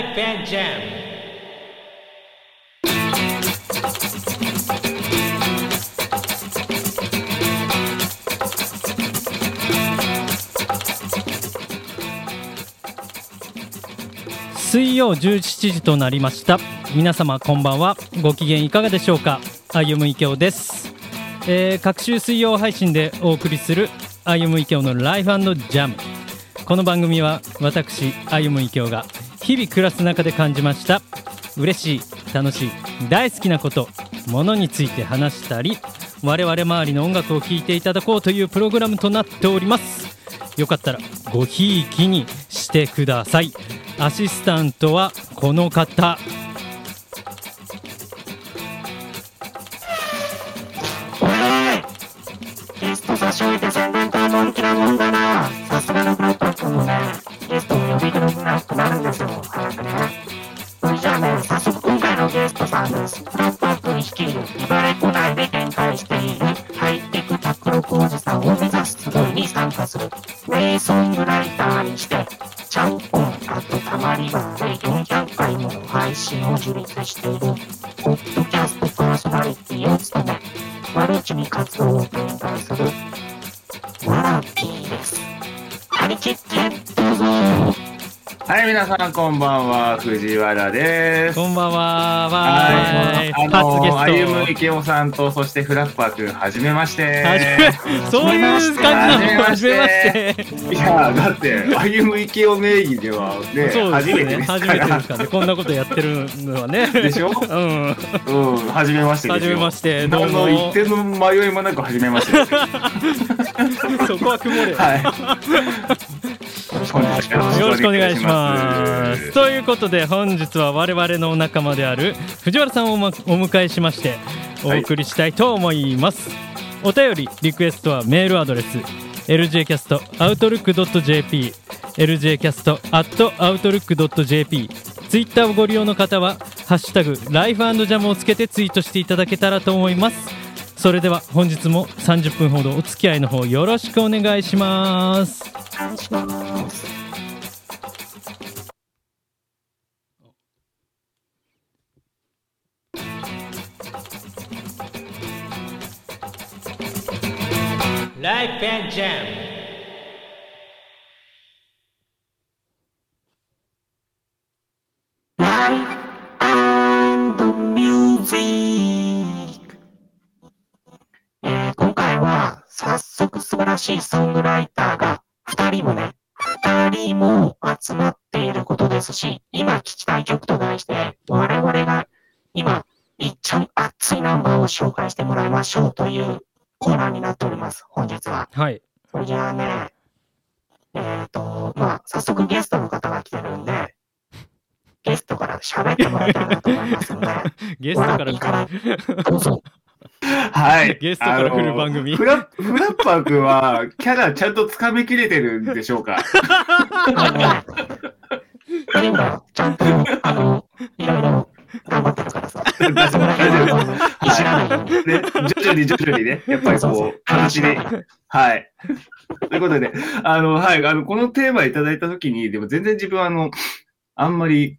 Life and Jam. 水曜17時となりました。皆様こんばんは。ご機嫌いかがでしょうか。歩むいけおです、えー、各週水曜配信でお送りする歩むいけおのライフジャム。この番組は私歩むいけおが日々暮らす中で感じました。嬉しい楽しい大好きなことものについて話したり我々周りの音楽を聴いていただこうというプログラムとなっております。よかったらごひいきにしてください。アシスタントはこの方。ゲスト差し置いて宣伝と乗り気なもんだな。さすがのフラットー君もね、ゲストを呼び込なくなる。んですよ、早くね。それじゃあね、早速今回のゲストさんです。フラットー君率いる。茨城内で展開している。ハイテクタクロ工事さんを目指す集いに参加する。名ソングライターにして、ちゃんぽんあとたまり場で400回もの配信を樹立している、ポッドキャストパーソナリティを務め、マルチに活動を展開するはい、皆さんこんばんは、藤原です。こんばんは。わはい、ーい。あの初ゲ歩むスト池尾さんと、そしてフラッパーくん、はじめまして。はじめそういう感じなの。はじめまして。いや、だって、歩む池尾名義ではね、そう初ですね。めてですか初めてでらす。からね。こんなことやってるのはね。でしょ？うん。うん、初めましてですよ。初めまして。どうも。何の一点の迷いもなく初めまして。ですよ。そこは曇れはい。よろしくお願いします。よろしくお願いします。ということで本日は我々のお仲間である藤原さんをお,、迎えしましておはい送りしたいと思います。お便りリクエストはメールアドレス ljcast.outlook.jp ljcast.outlook.jp ツイッターをご利用の方は「ハッシュタグライフジャム」をつけてツイートしていただけたらと思います。それでは本日も30分ほどお付き合いの方よろしくお願いします。お願いします。ライフジャムライフミュージック。今回は早速素晴らしいソングライターが2人もね、2人も集まっていることですし、今聴きたい曲と題して、我々が今、いっちゃん熱いナンバーを紹介してもらいましょうというコーナーになっております、本日は。はいそれじゃあね、えっ、と、まあ、早速ゲストの方が来てるんで、ゲストから喋ってもらいたいなと思いますので、ゲストからからどうぞ。はい。ゲストから来る番組フラフラッパーくんは、キャラちゃんとつかみきれてるんでしょうか？でも、ちゃんと、あの、いろいろ頑張ってるからさ、大丈ら辺は、あのいじらない。ね、徐々に徐々にね、やっぱりこう、話で、はい。ということで、あの、はい、あの、このテーマいただいたときに、でも全然自分は、あの、あんまり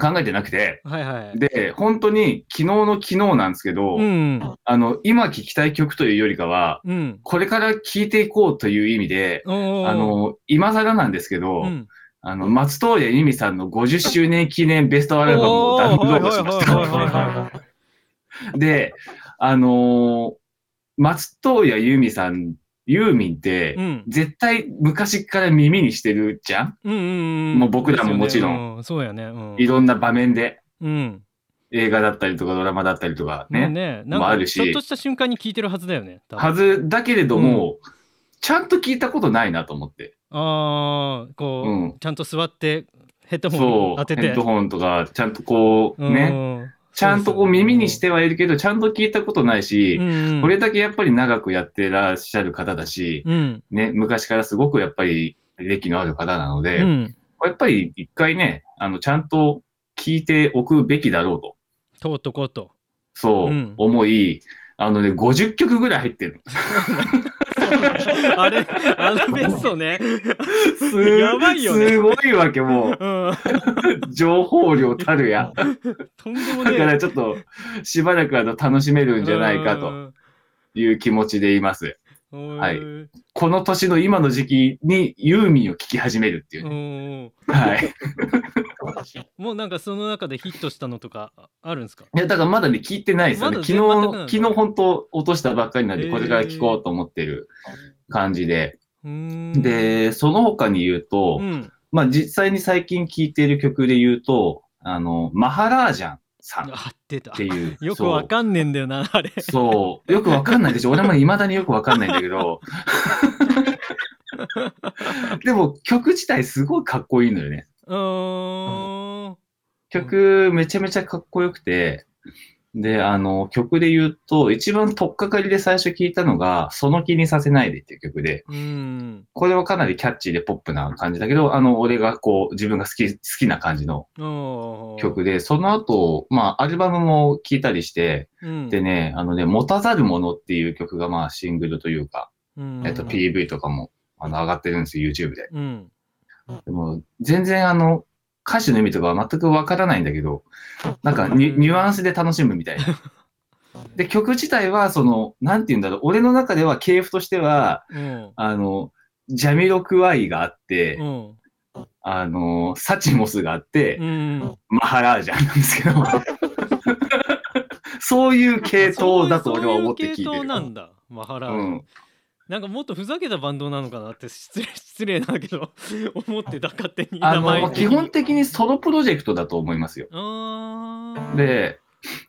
考えてなくて、はいはい。で、本当に昨日の昨日なんですけど、うん。あの、今聴きたい曲というよりかは、うん。これから聴いていこうという意味で、あ、の、今更なんですけど、うん、あの、松任谷由実さんの50周年記念ベストアルバムを ダウンロードしました。で、あのー松任谷由実さん、ユーミンって、うん。絶対昔から耳にしてるじゃん？うんうんうん。もう僕らももちろんん。そうやね。うん。いろんな場面で、うん。映画だったりとかドラマだったりとかね。ねあるしちょっとした瞬間に聞いてるはずだよね。はずだけれども、ちゃんと聞いたことないなと思って。ああ、こう、うんちゃんと座って、ヘッドホン当てて。ヘッドホンとか、ちゃんとこう、ね、ね。ちゃんとこう耳にしてはいるけど、ちゃんと聞いたことないし、うん。これだけやっぱり長くやってらっしゃる方だし、うん。ね、昔からすごくやっぱり歴のある方なので、やっぱり一回ね、あの、ちゃんと聞いておくべきだろうと、とうとこうと。そううん思い、あのね、50曲ぐらい入ってる。あれあの別荘ねすやばいよねすごいわけ、もう。情報量たるや。とんでもだかねらちょっと、しばらくあの楽しめるえんじゃないかという気持ちでいます。うんはいこの年の今の時期にユーミンを聴き始めるっていううね。んはい。もうなんかその中でヒットしたのとかあるんですか？いや、だからまだね、聞いてないですよね。昨日、昨日本当落としたばっかりなんで、これから聞こうと思ってる感じで。で、その他に言うと、うんまあ実際に最近聴いている曲で言うと、あの、マハラージャンさんっていう。よくわかんねえんだよなあれそう。よくわかんないでしょ。俺も未だによくわかんないんだけど。でも曲自体すごいかっこいいのよね。うーん。曲めちゃめちゃかっこよくて、で、あの、曲で言うと、一番取っかかりで最初聞いたのが、その気にさせないでっていう曲で、うん。これはかなりキャッチーでポップな感じだけど、あの、俺がこう、自分が好き、好きな感じの曲で、その後、まあ、アルバムも聴いたりして、うん。でね、あのね、持たざるものっていう曲が、まあ、シングルというか、うん。えっと、PV とかも、あの、上がってるんですよ、YouTube で。うんでも、全然あの、歌詞の意味とかは全くわからないんだけど、なんかニュアンスで楽しむみたいな。で、曲自体は、その、なんて言うんだろう、俺の中では系譜としては、うん。あの、ジャミロクワイがあって、うん。あの、サチモスがあって、うん。マハラージャンなんですけど、そういう系統だと俺は思って聞いてそういう系統なる。んだマハラージャンうん、なんかもっとふざけたバンドなのかなって失礼 失礼だけど思ってた勝手にあ名前の、基本的にソロプロジェクトだと思いますよ。で、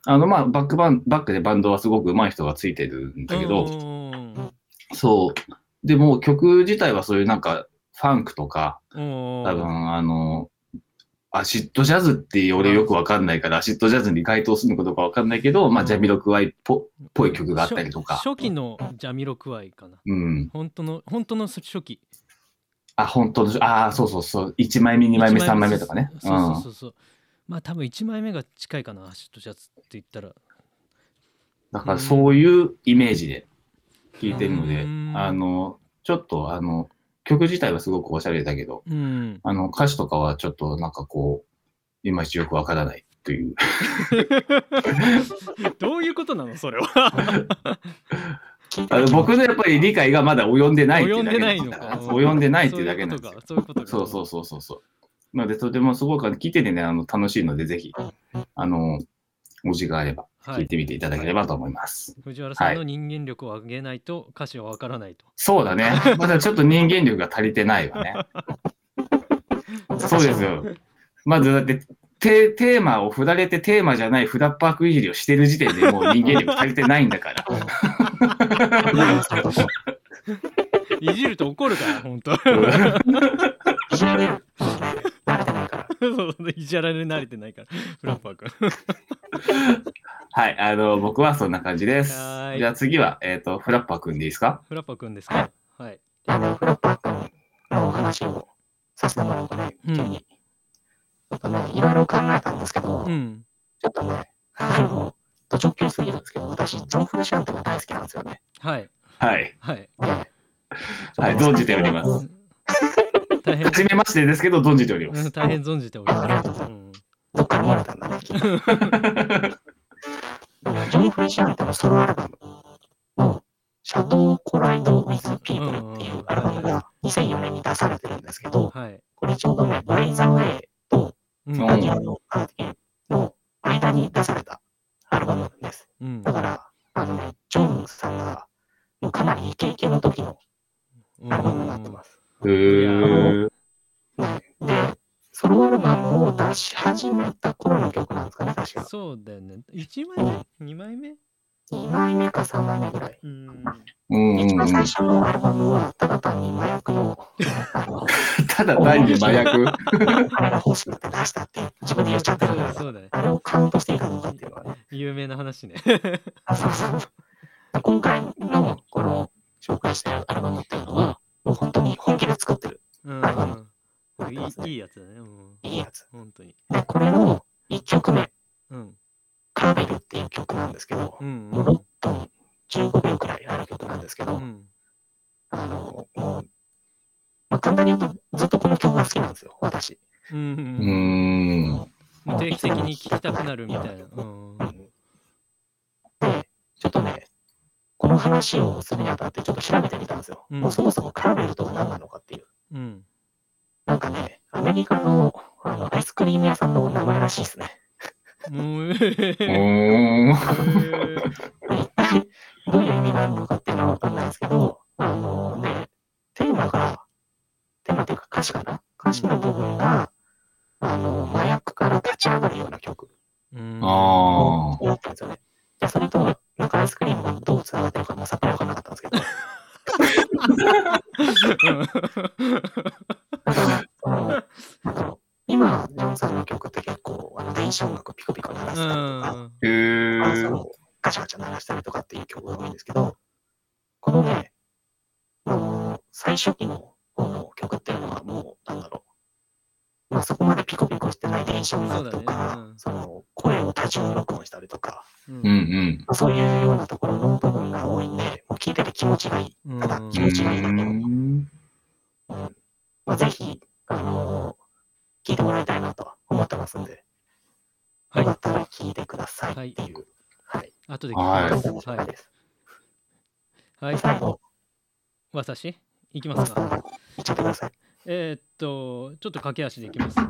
あの、まあ、バックバン、バックでバンドはすごく上手い人がついてるんだけど、うんそう。でも曲自体はそういうなんか、ファンクとか、多多分、あの、アシッドジャズって俺よくわかんないから、アシッドジャズに該当するのかどうかわかんないけど、まあ、ジャミロクワイっぽっぽい曲があったりとか。初期のジャミロクワイかなうん。本当の本当の初期あ、本当の、ああ、そうそうそう。1枚目、2枚目、3枚目とかね。う。そうそうそうんそうまあ多分1枚目が近いかなアシッドジャズって言ったらだからそういうイメージで聴いてるのでうん、あの、ちょっとあの、曲自体はすごくおしゃれだけど、うん。あの、歌詞とかはちょっとなんかこう、いまいちよくわからないという。どういうことなの？それは。あの僕のやっぱり理解がまだ及んでないってい及うんだけ及んでないっていうだけなんですよ。そういうことか。そうそうそうそうそう。なので、とてもすごく聞いててね、あの、楽しいので、ぜひ、あの、お時があれば、はい聞いてみていただければと思います。藤原さんの人間力を上げないと歌詞はわからないと、そうだね。まだちょっと人間力が足りてないわね。そうですよ。まずだって、テテーマを振られてテーマじゃないフラッパークいじりをしてる時点でもう人間力足りてないんだから。いじると怒るから本当いじられる。慣れてないから。そういじられ慣れてないからフラッパー君 はい、あの、僕はそんな感じです。じゃあ次は、えっ、と、フラッパーくんでいいですか？フラッパー君ですか？はい。あの、フラッパー君のお話をさせてもらうとね、うん。急に。ちょっとね、いろいろ考えたんですけど、うん。ちょっとね、あの、ド直球すぎるんですけど、私、ジョン・フルシャントが大好きなんですよね。はい。はい。はい。で、はい、存じております。大変。はじめましてですけど、存じております。うん大変存じております、うん。どっから漏れたんだね、きっと。ジのソロアルバムの、シャドウ・コライド・ウィズ・ピープルっていうアルバムが2004年に出されてるんですけど、はい、これちょうどね、バイザウェイとうんうんダニエルのカーティンの間に出されたアルバムなんです。うんだから、あのね、ジョンさんがもうかなりイケイケの時のアルバムになってます。へーねで、ソロアルバムを出し始めた頃の曲なんですかね、確か。そうだよね。1枚目？2枚目？2枚目か3枚目ぐらい。うん。うん。うん一番うん、最初のアルバムは、ただ単に麻薬 の、ただ単に麻薬？あれが欲しくて出したって自分で言っちゃってるから、そうだね。あれをカウントしていいかどうかっていうのはね。有名な話ね。あそうそう。今回のこの紹介してるアルバムって Uh, 気持ちがいい。うんただう気持ちがいいだけの。ぜひ、あの聞いてもらいたいなとは思ってますんで、はいよかったら聞いてくださいっていう。はい。後で聞きはいます。簡単な紹介です。はい。最後、私いきますか。ー言っちゃってください。えーっと、ちょっと駆け足でいきます。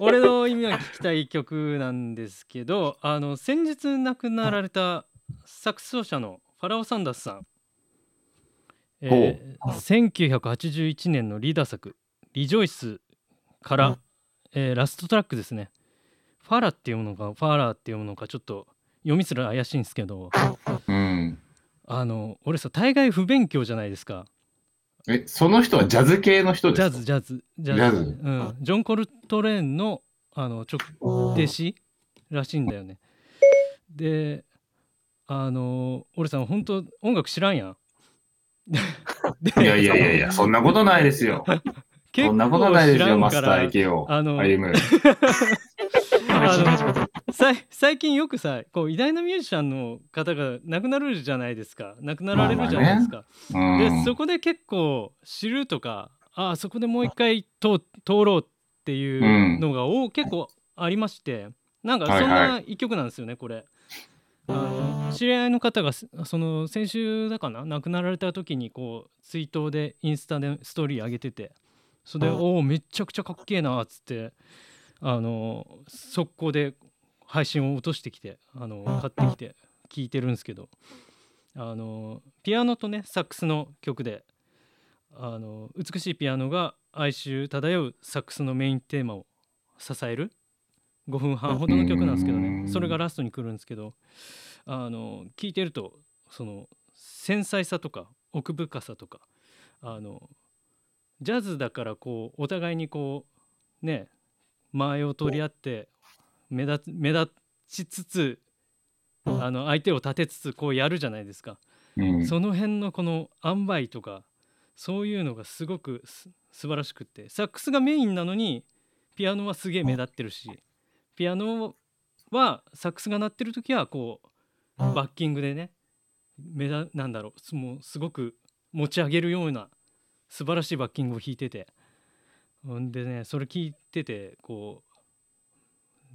俺の意味は聞きたい曲なんですけど、あの先日亡くなられたサックス奏者のファラオ・サンダースさん。えー1981年のリーダー作「リジョイス」から、えーラストトラックですね。ファラっていうものかファラーっていうものかちょっと読みすら怪しいんですけど。うん。あの俺さ大概不勉強じゃないですか。え、その人はジャズ系の人ですか？ジャズジャズジャズ。ジャズ。うん、ジョン・コルトレーンのあの直弟子らしいんだよね。であの俺さ本当音楽知らんやん でいやいやいやいや、そんなことないですよ。結そんなことないですよ、マスタ構知らんからー池を。あの歩む。あのさい最近よくさこう偉大なミュージシャンの方が亡くなるじゃないですか亡くなられるじゃないですか、うん。でそこで結構知るとかああそこでもう一回通通ろうっていうのが、お結構ありましてなんかそんはいはな一曲なんですよねこれ。あの知り合いの方がすその先週だかな？亡くなられた時にこう追悼でインスタでストーリー上げてて。それで「おおめっちゃくちゃかっけえな」っつってあの速攻で配信を落としてきてあの買ってきて聴いてるんですけど。あのピアノとねサックスの曲であの美しいピアノが哀愁漂うサックスのメインテーマを支える5分半ほどの曲なんですけどうん。ねそれがラストに来るんですけどあの聴いてるとその繊細さとか奥深さとかあのジャズだからこうお互いにこうね間合いを取り合って目立つ目立ちつつあの相手を立てつつこうやるじゃないですか。うん。その辺のこの塩梅とかそういうのがすごくす素晴らしくってサックスがメインなのにピアノはすげえ目立ってるしピアノはサックスが鳴ってる時はこうバッキングでね目立なんだろうすもうすごく持ち上げるような素晴らしいバッキングを弾いてて。ほんでねそれ聞いててこ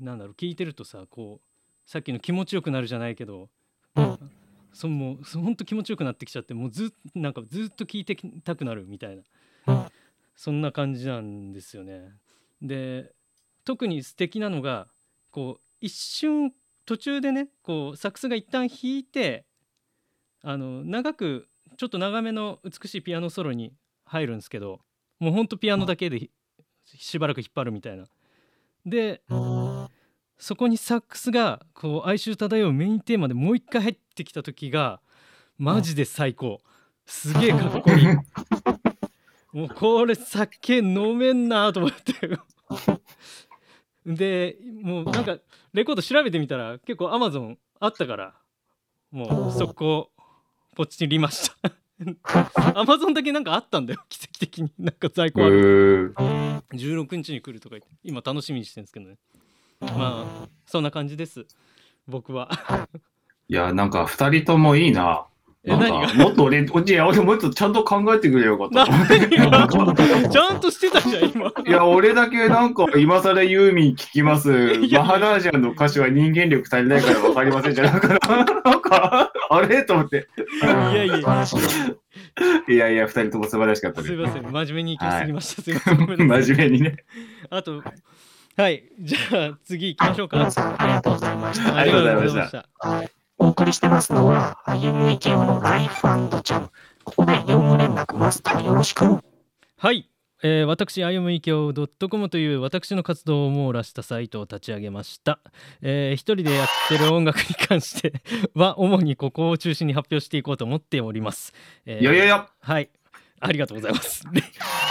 うなんだろう聞いてるとさこうさっきの気持ちよくなるじゃないけどそもうそほんと気持ちよくなってきちゃってもうずっなんかずっと聞いてきたくなるみたいな。そんな感じなんですよね。で特に素敵なのがこう一瞬途中でねこうサックスが一旦弾いてあの長くちょっと長めの美しいピアノソロに入るんですけどもうほんとピアノだけでひしばらく引っ張るみたいな。でそこにサックスがこう哀愁漂うメインテーマでもう一回入ってきた時がマジで最高。すげえかっこいい。もうこれ酒飲めんなと思ってでもうなんかレコード調べてみたら結構アマゾンあったからもう速攻ポチりました。アマゾンだけなんかあったんだよ奇跡的に。なんか在庫ある。うー。16日に来るとか言って今楽しみにしてるんですけどね。まあそんな感じです。僕は。いや、なんか二人ともいいな。え何もっと俺、おじいや、俺もっとちゃんと考えてくれよかった。ちゃんとしてたじゃん、今。いや、俺だけなんか、今更ユーミン聞きます。マハラージャンの歌詞は人間力足りないから分かりませんじゃなくて、なんか、あれ？と思って。いやいや素晴らしい。いやいや、二人とも素晴らしかったですす。いません、真面目に行き過ぎました。すいません。真面目にね。あと、はい、じゃあ次行きましょうかありがとうございました。ありがとうございました。お送りしてますのは、あゆむいけおのライフジャム。ここで業務連絡マスターよろしく。はい、えー私、あゆむいきょう .com という私の活動を網羅したサイトを立ち上げました。えー一人でやってる音楽に関して は、主にここを中心に発表していこうと思っております。えーいやいやいや、はい。ありがとうございます。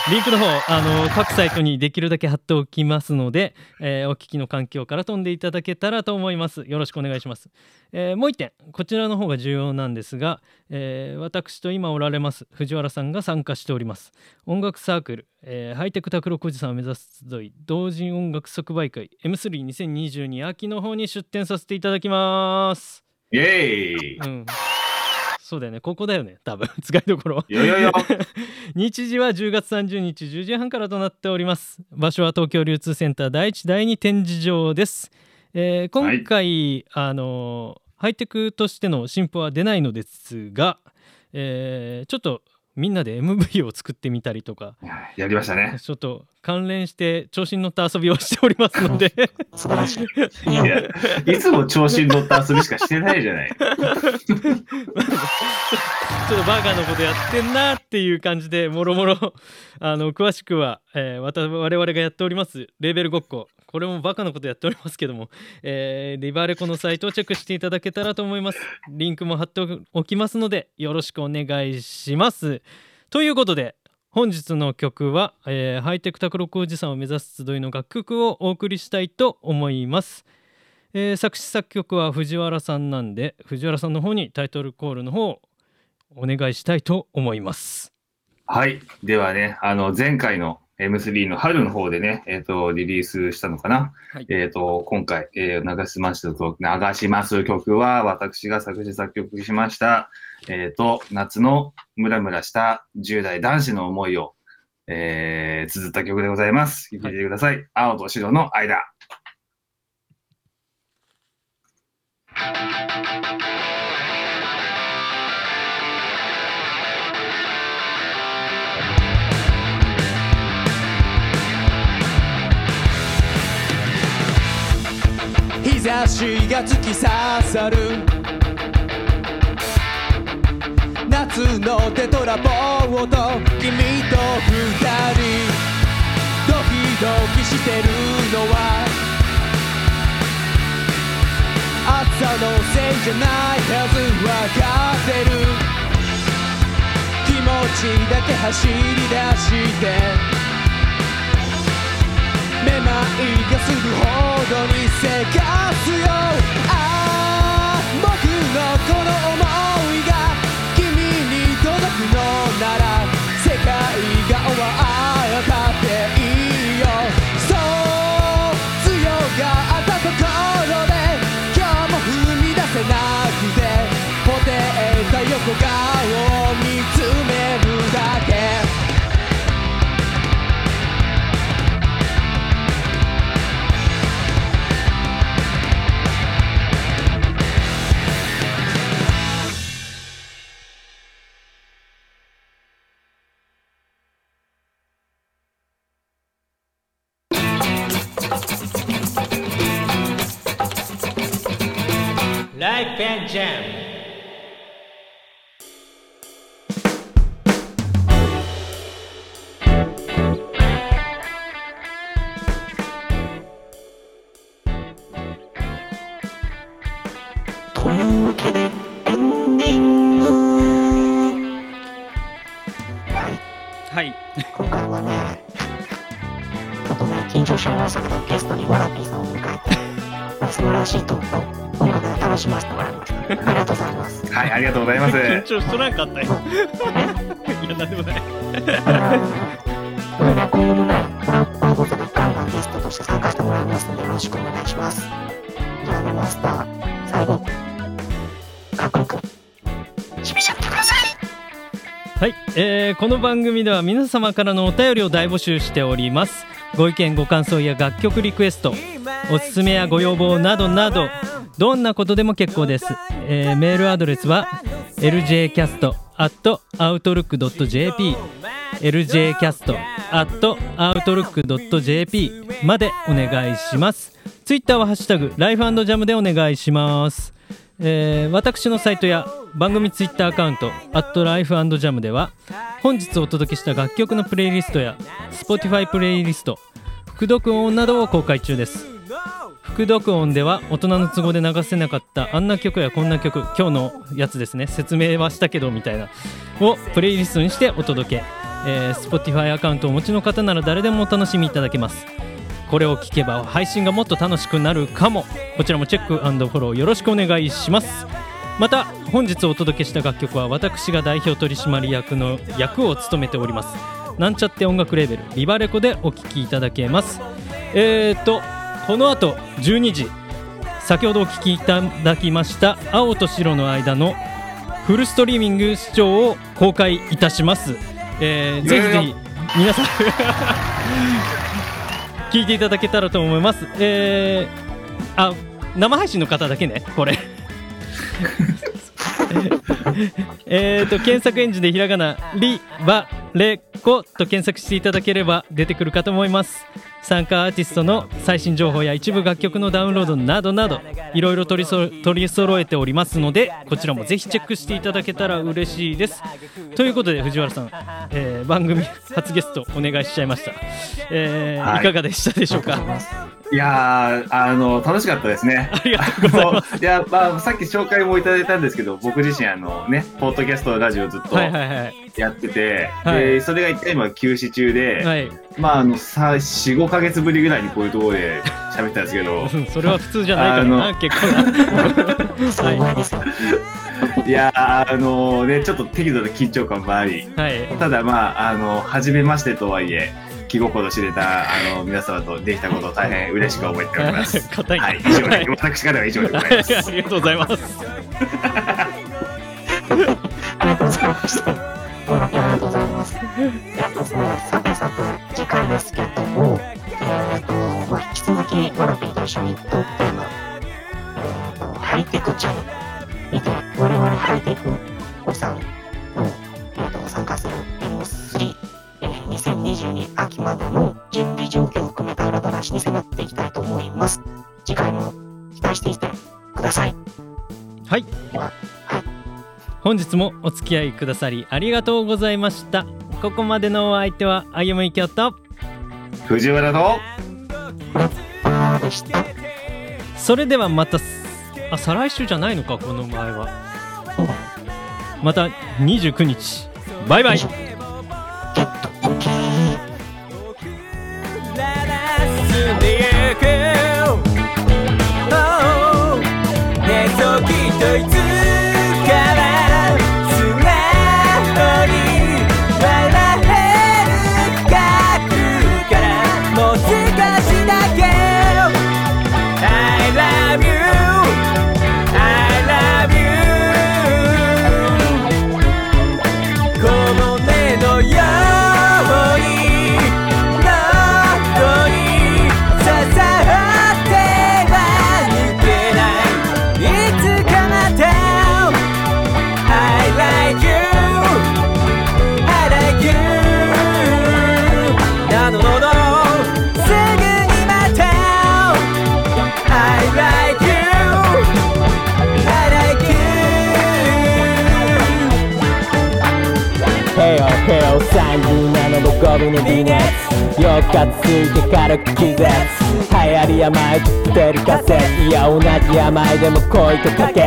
リリンクの方、あの各サイトにできるだけ貼っておきますので、えーお聞きの環境から飛んでいただけたらと思います。よろしくお願いします。えーもう一点、こちらの方が重要なんですが、えー私と今おられます藤原さんが参加しております。音楽サークル、えーハイテクタクロクおじさんを目指す集い、同人音楽即売会 M32022 秋の方に出展させていただきます。イェーイ。うん。そうだよね、ここだよね、多分。使いどころ。いやいやいや、日時は10月30日10時半からとなっております。場所は東京流通センター第一第二展示場です、えー今回、あのーハイテクとしての進歩は出ないのですが、えーちょっとみんなで MV を作ってみたりとか。やりましたね。ちょっと関連して調子に乗った遊びをしておりますので素晴らしい。いいや、や、いつも調子に乗った遊びしかしてないじゃない。ちょっとバカなことやってんなっていう感じでもろもろあの詳しくは、えー、我々がやっておりますレーベルごっここれもバカなことやっておりますけども、えーリバーレコのサイトをチェックしていただけたらと思いますリンクも貼っておきますのでよろしくお願いしますということで本日の曲は、えーハイテクタクロクおじさんを目指す集いの楽曲をお送りしたいと思いますえー作詞作曲は藤原さんなんで藤原さんの方にタイトルコールの方をお願いしたいと思います。はい。ではね、あの、前回の M3 の春の方でね、えっ、と、リリースしたのかな。はいえっ、と、今回、えー流します曲、流します曲は、私が作詞作曲しました、えっ、と、夏のムラムラした10代男子の思いを、えー、綴った曲でございます。聴いてください。青と白の間。日差しが突き刺さる。夏のテトラポート君と二人。ドキドキしてるのは。暑さのせいじゃないはずわかってる。気持ちだけ走り出して。がするほどにせかすよ。ああ僕のこの想いが君に届くのなら。はい、はい今回はね、ちょっとね、緊張しましたけど、ゲストにワラピーさんを迎えて、まあ素晴らしいトークと音楽で楽しませてもらいました。ありがとうございます。はい、ありがとうございます。緊張しとらんかったよいやなんでもないこれね、今後もね、トラッパーごとにガンガンゲストとして参加してもらいますので、よろしくお願いします。じゃあね、マスター、えーこの番組では皆様からのお便りを大募集しております。ご意見ご感想や楽曲リクエストおすすめやご要望などなどどんなことでも結構です、えーメールアドレスは ljcast.outlook.jp ljcast.outlook.jp までお願いします。ツイッターはハッシュタグライフジャムでお願いします。えー私のサイトや番組ツイッターアカウント「アットライフジャムでは本日お届けした楽曲のプレイリストや Spotify プレイリスト副読音などを公開中です。副読音では大人の都合で流せなかったあんな曲やこんな曲今日のやつですね。説明はしたけどみたいなをプレイリストにしてお届け、えー Spotify アカウントをお持ちの方なら誰でもお楽しみいただけます。これを聞けば配信がもっと楽しくなるかも。こちらもチェックフォローよろしくお願いします。また本日お届けした楽曲は私が代表取締役の役を務めておりますなんちゃって音楽レーベルリバレコでお聴きいただけますえーとこの後12時先ほどお聴きいただきました青と白の間のフルストリーミング視聴を公開いたします、えーぜひぜひ皆さん聞いていただけたらと思います。えー、あ生配信の方だけね、これ。えーと検索エンジンでひらがな「リバレコ」と検索していただければ出てくるかと思います。参加アーティストの最新情報や一部楽曲のダウンロードなどなどいろいろ取りそ取り揃えておりますのでこちらもぜひチェックしていただけたら嬉しいです。ということで藤原さん、えー番組初ゲストお願いしちゃいました、えーはい。いかがでしたでしょうか？いやー、あの、楽しかったですね。ありがとうございます。いや、まあ、さっき紹介もいただいたんですけど、僕自身、あのね、ポッドキャストラジオずっとはいはいはい。やってて、はい。で、それが一回今休止中で、はい、まあ、あの、さ、4、5ヶ月ぶりぐらいにこういうところで 喋ったんですけど、うんそれは普通じゃないからなあ結構な。そういう前ですよ。いやー、あのね、ちょっと適度な緊張感もあり、はい。ただまあ、あの、初めましてとはいえ、気心知れた、あの、皆様とできたことを大変嬉しく思っております。硬いな。はい、以上で、私からは以上で ございます。ありがとうございます。ありがとうございました。ありがとうございます。えっとです。ね、さてさて、次回です。けども、えっと、まあ、引き続き、ワラピーと一緒にトークテーマ、えっと、ハイテクチャて、我々ハイテクおさん話に迫っていきたいと思います。次回も期待していてください。はいでは、はい。本日もお付き合いくださりありがとうございました。ここまでのお相手はあゆむいきょと、藤原と、パーでした。それではまたす、あ、再来週じゃないのか、この前は。そうだよ。また29日。バイバイ。ねヘオヘオ37度5分の微熱4日ついて軽く気絶流行り病ってる仮説いや同じ病でも恋と可決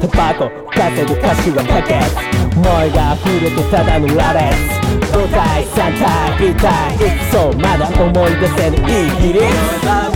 タバコ稼ぐ歌詞は可決思いが溢れてただの羅列5体3体1体いつそうまだ思い出せぬ。いい比率